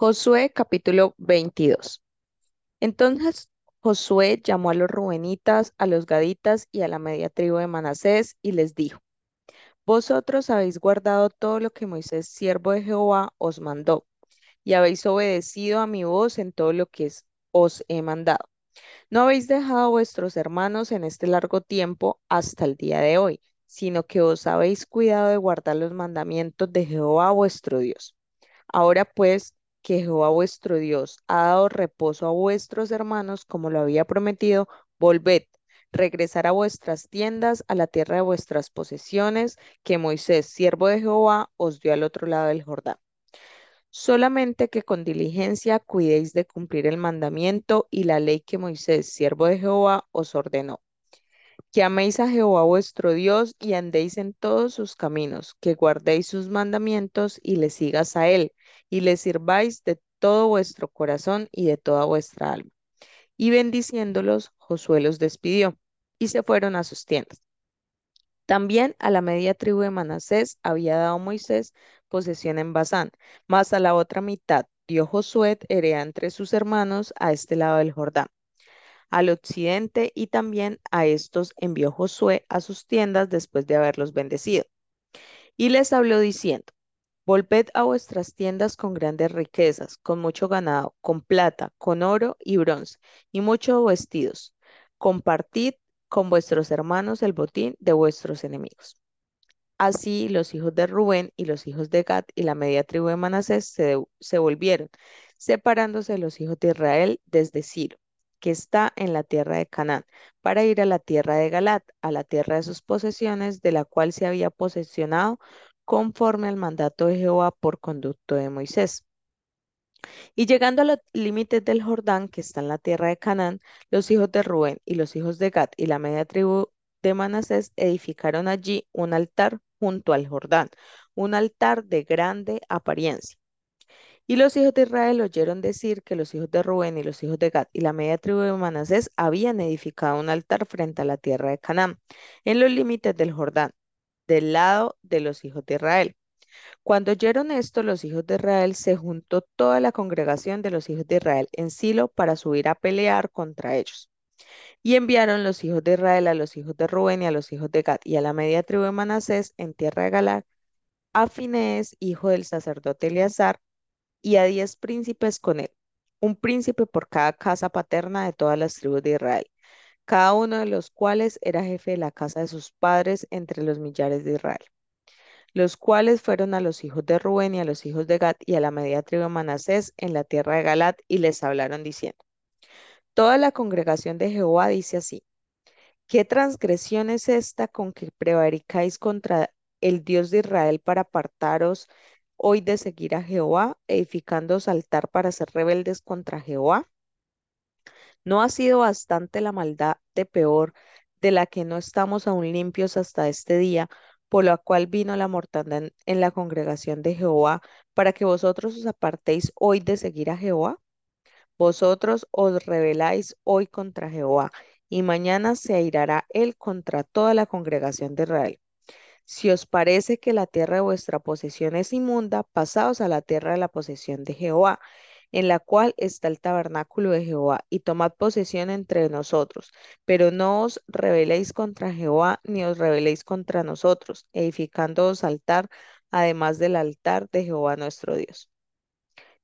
Josué capítulo 22. Entonces Josué llamó a los rubenitas, a los gaditas y a la media tribu de Manasés y les dijo, Vosotros habéis guardado todo lo que Moisés, siervo de Jehová, os mandó, y habéis obedecido a mi voz en todo lo que os he mandado. No habéis dejado a vuestros hermanos en este largo tiempo hasta el día de hoy, sino que os habéis cuidado de guardar los mandamientos de Jehová vuestro Dios. Ahora pues que Jehová vuestro Dios ha dado reposo a vuestros hermanos como lo había prometido, volved, regresar a vuestras tiendas, a la tierra de vuestras posesiones, que Moisés, siervo de Jehová, os dio al otro lado del Jordán. Solamente que con diligencia cuidéis de cumplir el mandamiento y la ley que Moisés, siervo de Jehová, os ordenó que améis a Jehová vuestro Dios y andéis en todos sus caminos, que guardéis sus mandamientos y le sigas a él, y le sirváis de todo vuestro corazón y de toda vuestra alma. Y bendiciéndolos, Josué los despidió, y se fueron a sus tiendas. También a la media tribu de Manasés había dado Moisés posesión en Basán, mas a la otra mitad dio Josué heredad entre sus hermanos a este lado del Jordán al occidente y también a estos envió Josué a sus tiendas después de haberlos bendecido. Y les habló diciendo, Volved a vuestras tiendas con grandes riquezas, con mucho ganado, con plata, con oro y bronce, y muchos vestidos. Compartid con vuestros hermanos el botín de vuestros enemigos. Así los hijos de Rubén y los hijos de Gad y la media tribu de Manasés se, volvieron, separándose los hijos de Israel desde Silo, que está en la tierra de Canaán, para ir a la tierra de Galat, a la tierra de sus posesiones, de la cual se había posesionado conforme al mandato de Jehová por conducto de Moisés. Y llegando a los límites del Jordán, que está en la tierra de Canaán, los hijos de Rubén y los hijos de Gad y la media tribu de Manasés edificaron allí un altar junto al Jordán, un altar de grande apariencia. Y los hijos de Israel oyeron decir que los hijos de Rubén y los hijos de Gad y la media tribu de Manasés habían edificado un altar frente a la tierra de Canaán, en los límites del Jordán, del lado de los hijos de Israel. Cuando oyeron esto, los hijos de Israel se juntó toda la congregación de los hijos de Israel en Silo para subir a pelear contra ellos. Y enviaron los hijos de Israel a los hijos de Rubén y a los hijos de Gad y a la media tribu de Manasés en tierra de Galar, a Finés, hijo del sacerdote Eleazar, y a diez príncipes con él, un príncipe por cada casa paterna de todas las tribus de Israel, cada uno de los cuales era jefe de la casa de sus padres entre los millares de Israel los cuales fueron a los hijos de Rubén y a los hijos de Gad y a la media tribu de Manasés en la tierra de Galat y les hablaron diciendo, Toda la congregación de Jehová dice así, ¿qué transgresión es esta con que prevaricáis contra el Dios de Israel para apartaros hoy de seguir a Jehová, edificándoos altar para ser rebeldes contra Jehová? ¿No ha sido bastante la maldad de peor de la que no estamos aún limpios hasta este día? por la cual vino la mortandad en, en la congregación de Jehová, para que vosotros os apartéis hoy de seguir a Jehová. Vosotros os rebeláis hoy contra Jehová, y mañana se airará él contra toda la congregación de Israel. Si os parece que la tierra de vuestra posesión es inmunda, pasaos a la tierra de la posesión de Jehová, en la cual está el tabernáculo de Jehová, y tomad posesión entre nosotros. Pero no os rebeléis contra Jehová, ni os rebeléis contra nosotros, edificándoos altar, además del altar de Jehová nuestro Dios.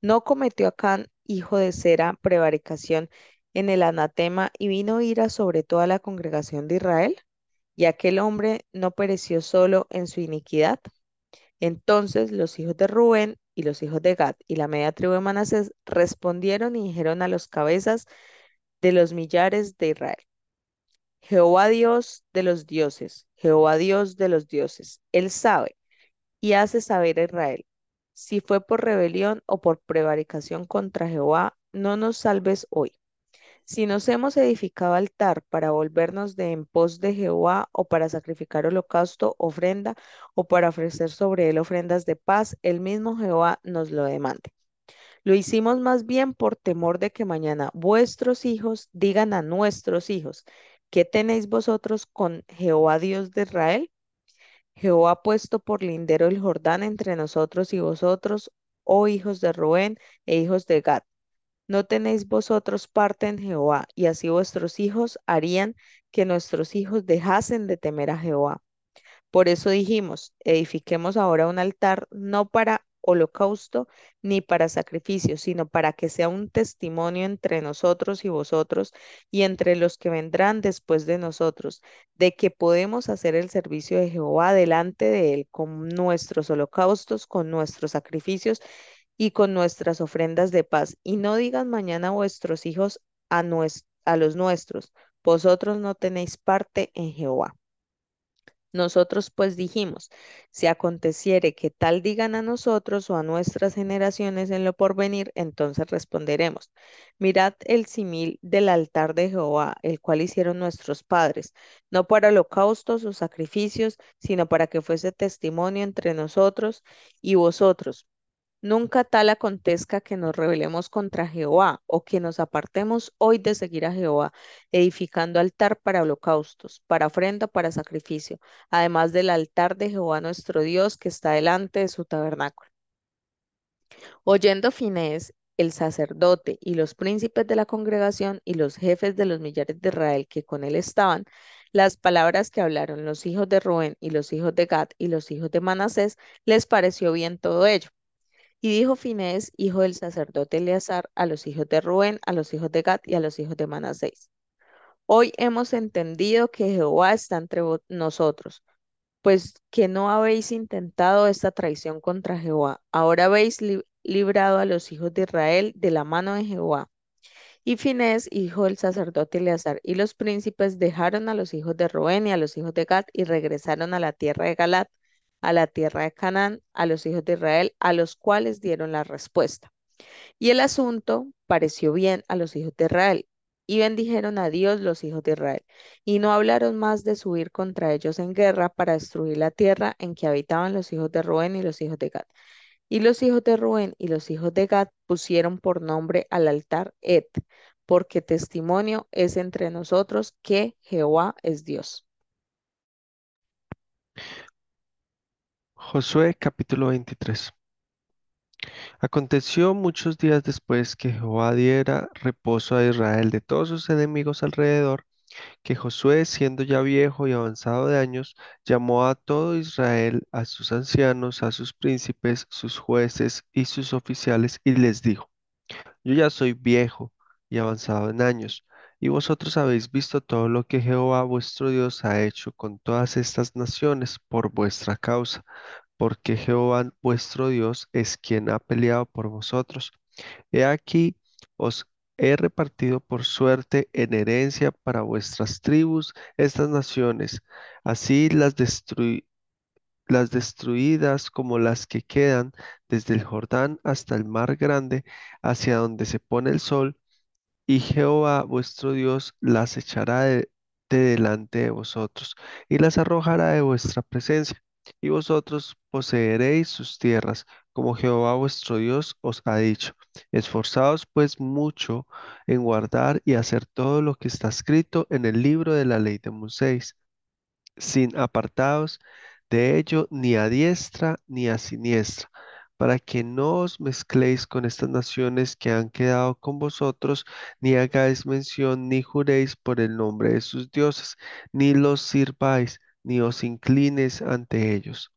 ¿No cometió Acán, hijo de Sera, prevaricación en el anatema, y vino ira sobre toda la congregación de Israel? ¿Y aquel hombre no pereció solo en su iniquidad? Entonces los hijos de Rubén y los hijos de Gad y la media tribu de Manasés respondieron y dijeron a los cabezas de los millares de Israel, Jehová Dios de los dioses, Jehová Dios de los dioses, Él sabe y hace saber a Israel, si fue por rebelión o por prevaricación contra Jehová, no nos salves hoy. Si nos hemos edificado altar para volvernos de en pos de Jehová o para sacrificar holocausto, ofrenda o para ofrecer sobre él ofrendas de paz, el mismo Jehová nos lo demande. Lo hicimos más bien por temor de que mañana vuestros hijos digan a nuestros hijos, ¿qué tenéis vosotros con Jehová Dios de Israel? Jehová ha puesto por lindero el Jordán entre nosotros y vosotros, oh hijos de Rubén e hijos de Gad. No tenéis vosotros parte en Jehová, y así vuestros hijos harían que nuestros hijos dejasen de temer a Jehová. Por eso dijimos, edifiquemos ahora un altar no para holocausto ni para sacrificio, sino para que sea un testimonio entre nosotros y vosotros y entre los que vendrán después de nosotros, de que podemos hacer el servicio de Jehová delante de Él con nuestros holocaustos, con nuestros sacrificios y con nuestras ofrendas de paz. Y no digan mañana vuestros hijos a, a los nuestros, vosotros no tenéis parte en Jehová. Nosotros pues dijimos, si aconteciere que tal digan a nosotros o a nuestras generaciones en lo porvenir, entonces responderemos, mirad el simil del altar de Jehová, el cual hicieron nuestros padres, no para holocaustos o sacrificios, sino para que fuese testimonio entre nosotros y vosotros. Nunca tal acontezca que nos rebelemos contra Jehová o que nos apartemos hoy de seguir a Jehová, edificando altar para holocaustos, para ofrenda, para sacrificio, además del altar de Jehová nuestro Dios que está delante de su tabernáculo. Oyendo Finés, el sacerdote y los príncipes de la congregación y los jefes de los millares de Israel que con él estaban, las palabras que hablaron los hijos de Rubén y los hijos de Gad y los hijos de Manasés, les pareció bien todo ello. Y dijo Finés, hijo del sacerdote Eleazar, a los hijos de Rubén, a los hijos de Gad y a los hijos de Manasés. Hoy hemos entendido que Jehová está entre nosotros, pues que no habéis intentado esta traición contra Jehová. Ahora habéis li- librado a los hijos de Israel de la mano de Jehová. Y Finés, hijo del sacerdote Eleazar, y los príncipes dejaron a los hijos de Rubén y a los hijos de Gad y regresaron a la tierra de Galat, a la tierra de Canaán, a los hijos de Israel, a los cuales dieron la respuesta. Y el asunto pareció bien a los hijos de Israel, y bendijeron a Dios los hijos de Israel, y no hablaron más de subir contra ellos en guerra para destruir la tierra en que habitaban los hijos de Rubén y los hijos de Gad. Y los hijos de Rubén y los hijos de Gad pusieron por nombre al altar Et, porque testimonio es entre nosotros que Jehová es Dios. Josué capítulo 23. Aconteció muchos días después que Jehová diera reposo a Israel de todos sus enemigos alrededor, que Josué, siendo ya viejo y avanzado de años, llamó a todo Israel, a sus ancianos, a sus príncipes, sus jueces y sus oficiales, y les dijo, Yo ya soy viejo y avanzado en años, y vosotros habéis visto todo lo que Jehová vuestro Dios ha hecho con todas estas naciones por vuestra causa porque Jehová vuestro Dios es quien ha peleado por vosotros. He aquí, os he repartido por suerte en herencia para vuestras tribus estas naciones, así las las destruidas como las que quedan desde el Jordán hasta el mar grande, hacia donde se pone el sol, y Jehová vuestro Dios las echará de, de delante de vosotros y las arrojará de vuestra presencia, y vosotros poseeréis sus tierras, como Jehová vuestro Dios os ha dicho. Esforzaos pues mucho en guardar y hacer todo lo que está escrito en el libro de la ley de Moisés sin apartados de ello ni a diestra ni a siniestra, para que no os mezcléis con estas naciones que han quedado con vosotros, ni hagáis mención ni juréis por el nombre de sus dioses, ni los sirváis, ni os inclines ante ellos.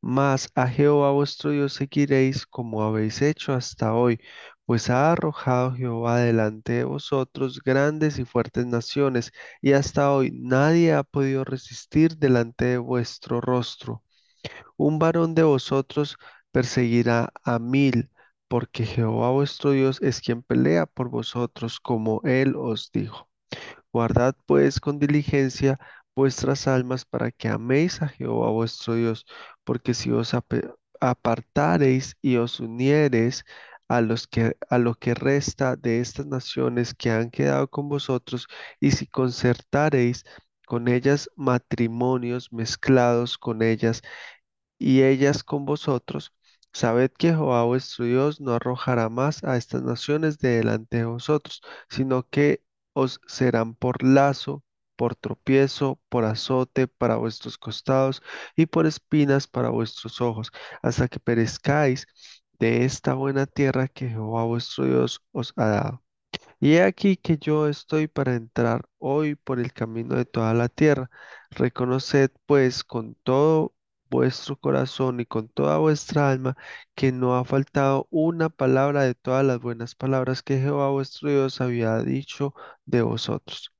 Mas a Jehová vuestro Dios seguiréis como habéis hecho hasta hoy, pues ha arrojado Jehová delante de vosotros grandes y fuertes naciones, y hasta hoy nadie ha podido resistir delante de vuestro rostro. Un varón de vosotros perseguirá a mil, porque Jehová vuestro Dios es quien pelea por vosotros, como él os dijo. Guardad pues con diligencia vuestras almas para que améis a Jehová vuestro Dios, porque si os apartareis y os uniereis a los que a lo que resta de estas naciones que han quedado con vosotros, y si concertareis con ellas matrimonios mezclados con ellas, y ellas con vosotros. Sabed que Jehová vuestro Dios no arrojará más a estas naciones de delante de vosotros, sino que os serán por lazo, por tropiezo, por azote para vuestros costados y por espinas para vuestros ojos, hasta que perezcáis de esta buena tierra que Jehová vuestro Dios os ha dado. Y he aquí que yo estoy para entrar hoy por el camino de toda la tierra. Reconoced pues con todo vuestro corazón y con toda vuestra alma que no ha faltado una palabra de todas las buenas palabras que Jehová vuestro Dios había dicho de vosotros.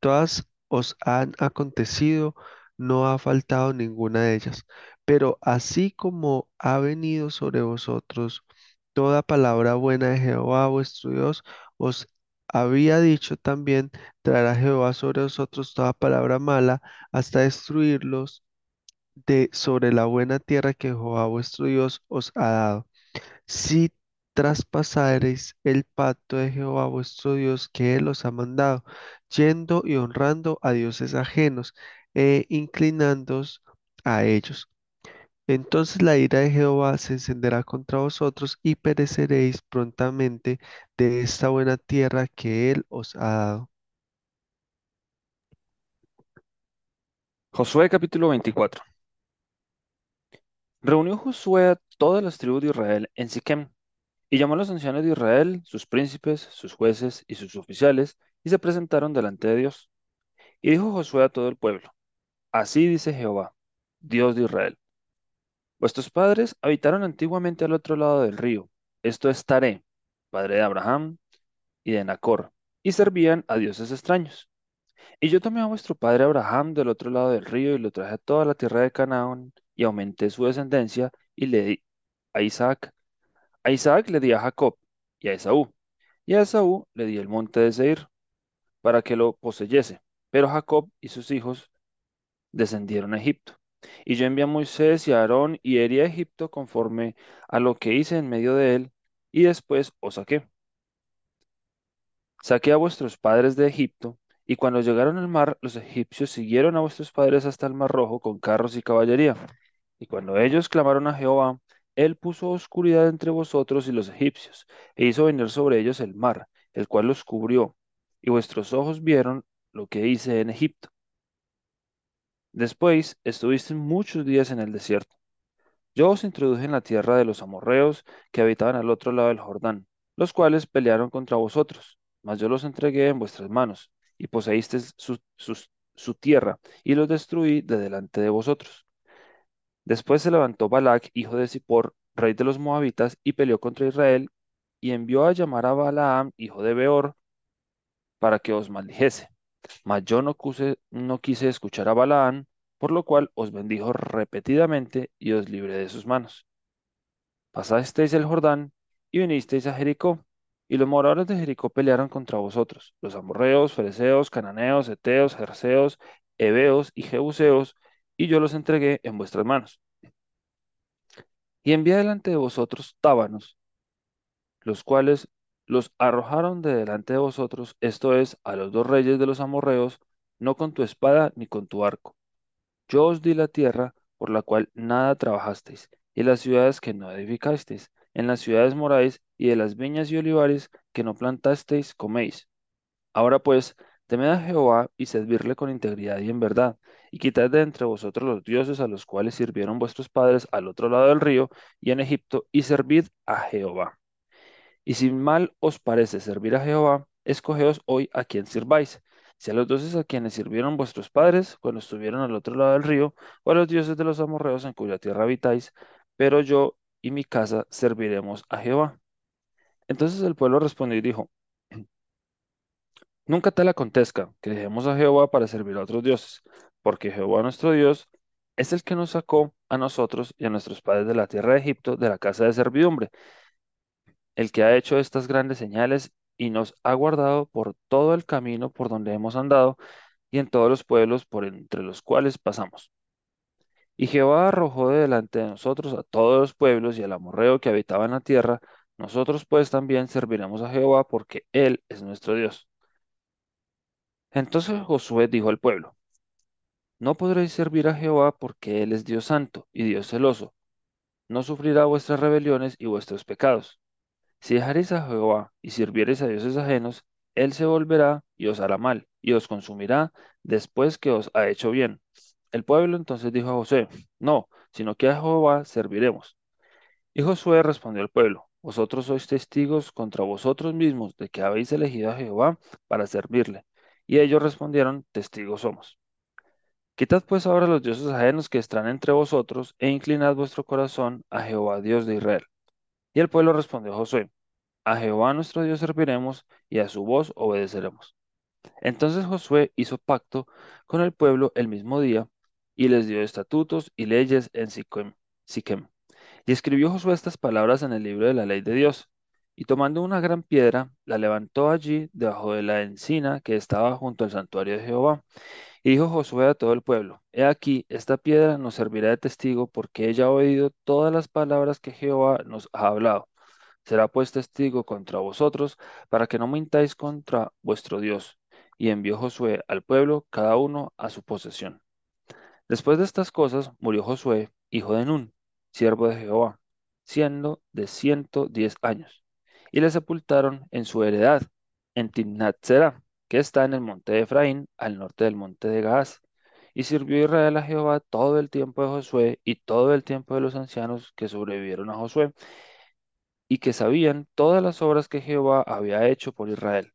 Todas os han acontecido, no ha faltado ninguna de ellas. Pero así como ha venido sobre vosotros toda palabra buena de Jehová vuestro Dios, os había dicho también, traerá Jehová sobre vosotros toda palabra mala hasta destruirlos de sobre la buena tierra que Jehová vuestro Dios os ha dado. Si traspasareis el pacto de Jehová vuestro Dios que Él os ha mandado, yendo y honrando a dioses ajenos e inclinándoos a ellos. Entonces la ira de Jehová se encenderá contra vosotros y pereceréis prontamente de esta buena tierra que Él os ha dado. Josué capítulo 24. Reunió Josué a todas las tribus de Israel en Siquem y llamó a los ancianos de Israel, sus príncipes, sus jueces y sus oficiales, y se presentaron delante de Dios. Y dijo Josué a todo el pueblo, Así dice Jehová, Dios de Israel. Vuestros padres habitaron antiguamente al otro lado del río, esto es Taré, padre de Abraham y de Nacor, y servían a dioses extraños. Y yo tomé a vuestro padre Abraham del otro lado del río y lo traje a toda la tierra de Canaán y aumenté su descendencia y le di a Isaac. A Isaac le di a Jacob y a Esaú. Y a Esaú le di el monte de Seir para que lo poseyese. Pero Jacob y sus hijos descendieron a Egipto. Y yo envié a Moisés y a Aarón y herí a Egipto conforme a lo que hice en medio de él, y después os saqué. Saqué a vuestros padres de Egipto, y cuando llegaron al mar, los egipcios siguieron a vuestros padres hasta el mar rojo con carros y caballería. Y cuando ellos clamaron a Jehová, él puso oscuridad entre vosotros y los egipcios, e hizo venir sobre ellos el mar, el cual los cubrió, y vuestros ojos vieron lo que hice en Egipto. Después estuviste muchos días en el desierto. Yo os introduje en la tierra de los amorreos que habitaban al otro lado del Jordán, los cuales pelearon contra vosotros, mas yo los entregué en vuestras manos, y poseísteis su, su tierra, y los destruí de delante de vosotros. Después se levantó Balac, hijo de Zippor, rey de los Moabitas, y peleó contra Israel, y envió a llamar a Balaam, hijo de Beor, para que os maldijese. Mas yo no, quise escuchar a Balaam, por lo cual os bendijo repetidamente y os libré de sus manos. Pasasteis el Jordán y vinisteis a Jericó, y los moradores de Jericó pelearon contra vosotros, los amorreos, fereceos, cananeos, eteos, jerseos, heveos y jebuseos, y yo los entregué en vuestras manos. Y envié delante de vosotros tábanos, los cuales los arrojaron de delante de vosotros, esto es, a los dos reyes de los amorreos, no con tu espada ni con tu arco. Yo os di la tierra por la cual nada trabajasteis, y las ciudades que no edificasteis, en las ciudades moráis, y de las viñas y olivares que no plantasteis coméis. Ahora pues, temed a Jehová y servirle con integridad y en verdad, y quitad de entre vosotros los dioses a los cuales sirvieron vuestros padres al otro lado del río y en Egipto, y servid a Jehová. Y si mal os parece servir a Jehová, escogeos hoy a quien sirváis, si a los dioses a quienes sirvieron vuestros padres cuando estuvieron al otro lado del río, o a los dioses de los amorreos en cuya tierra habitáis, pero yo y mi casa serviremos a Jehová. Entonces el pueblo respondió y dijo, Nunca tal acontezca que dejemos a Jehová para servir a otros dioses, porque Jehová nuestro Dios es el que nos sacó a nosotros y a nuestros padres de la tierra de Egipto, de la casa de servidumbre, el que ha hecho estas grandes señales y nos ha guardado por todo el camino por donde hemos andado y en todos los pueblos por entre los cuales pasamos. Y Jehová arrojó de delante de nosotros a todos los pueblos y al amorreo que habitaba en la tierra, nosotros pues también serviremos a Jehová porque Él es nuestro Dios. Entonces Josué dijo al pueblo, No podréis servir a Jehová porque Él es Dios santo y Dios celoso. No sufrirá vuestras rebeliones y vuestros pecados. Si dejaréis a Jehová y sirviereis a dioses ajenos, Él se volverá y os hará mal, y os consumirá después que os ha hecho bien. El pueblo entonces dijo a José, No, sino que a Jehová serviremos. Y Josué respondió al pueblo, vosotros sois testigos contra vosotros mismos de que habéis elegido a Jehová para servirle. Y ellos respondieron, testigos somos. Quitad pues ahora los dioses ajenos que están entre vosotros e inclinad vuestro corazón a Jehová, Dios de Israel. Y el pueblo respondió a Josué, a Jehová nuestro Dios serviremos y a su voz obedeceremos. Entonces Josué hizo pacto con el pueblo el mismo día y les dio estatutos y leyes en Siquem. Y escribió Josué estas palabras en el libro de la ley de Dios. Y tomando una gran piedra, la levantó allí debajo de la encina que estaba junto al santuario de Jehová. Y dijo Josué a todo el pueblo, He aquí, esta piedra nos servirá de testigo porque ella ha oído todas las palabras que Jehová nos ha hablado. Será pues testigo contra vosotros para que no mintáis contra vuestro Dios. Y envió Josué al pueblo, cada uno a su posesión. Después de estas cosas murió Josué, hijo de Nun, siervo de Jehová, siendo de ciento diez años. Y le sepultaron en su heredad, en Timnat que está en el monte de Efraín, al norte del monte de Gaas. Y sirvió Israel a Jehová todo el tiempo de Josué y todo el tiempo de los ancianos que sobrevivieron a Josué, y que sabían todas las obras que Jehová había hecho por Israel.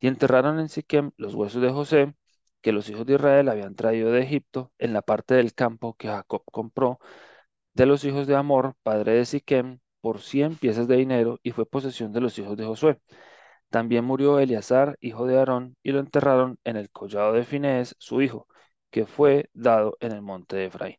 Y enterraron en Siquem los huesos de José, que los hijos de Israel habían traído de Egipto, en la parte del campo que Jacob compró de los hijos de Amor, padre de Siquem, por cien piezas de dinero, y fue posesión de los hijos de Josué. También murió Eleazar, hijo de Aarón, y lo enterraron en el collado de Finés, su hijo, que fue dado en el monte de Efraín.